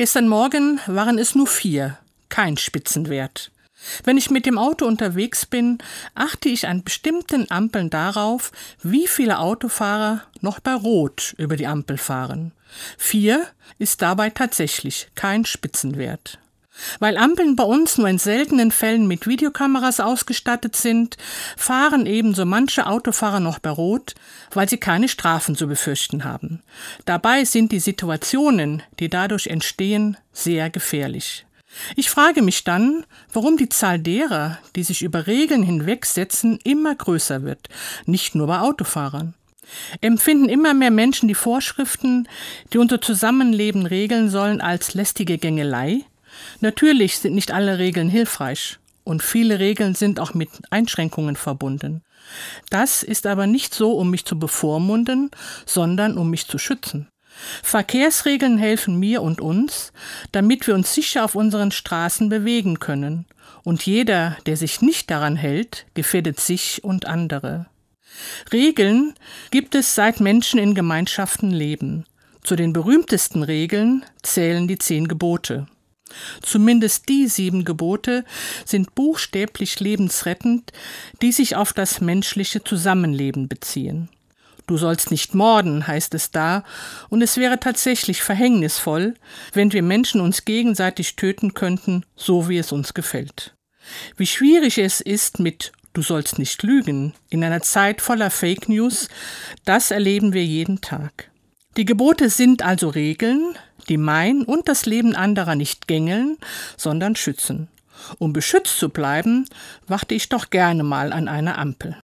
Gestern Morgen waren es nur vier, kein Spitzenwert. Wenn ich mit dem Auto unterwegs bin, achte ich an bestimmten Ampeln darauf, wie viele Autofahrer noch bei Rot über die Ampel fahren. Vier ist dabei tatsächlich kein Spitzenwert. Weil Ampeln bei uns nur in seltenen Fällen mit Videokameras ausgestattet sind, fahren ebenso manche Autofahrer noch bei Rot, weil sie keine Strafen zu befürchten haben. Dabei sind die Situationen, die dadurch entstehen, sehr gefährlich. Ich frage mich dann, warum die Zahl derer, die sich über Regeln hinwegsetzen, immer größer wird, nicht nur bei Autofahrern. Empfinden immer mehr Menschen die Vorschriften, die unser Zusammenleben regeln sollen, als lästige Gängelei? Natürlich sind nicht alle Regeln hilfreich und viele Regeln sind auch mit Einschränkungen verbunden. Das ist aber nicht so, um mich zu bevormunden, sondern um mich zu schützen. Verkehrsregeln helfen mir und uns, damit wir uns sicher auf unseren Straßen bewegen können, und jeder, der sich nicht daran hält, gefährdet sich und andere. Regeln gibt es seit Menschen in Gemeinschaften leben. Zu den berühmtesten Regeln zählen die zehn Gebote. Zumindest die sieben Gebote sind buchstäblich lebensrettend, die sich auf das menschliche Zusammenleben beziehen. Du sollst nicht morden, heißt es da, und es wäre tatsächlich verhängnisvoll, wenn wir Menschen uns gegenseitig töten könnten, so wie es uns gefällt. Wie schwierig es ist mit Du sollst nicht lügen in einer Zeit voller Fake News, das erleben wir jeden Tag. Die Gebote sind also Regeln, die mein und das Leben anderer nicht gängeln, sondern schützen. Um beschützt zu bleiben, warte ich doch gerne mal an einer Ampel.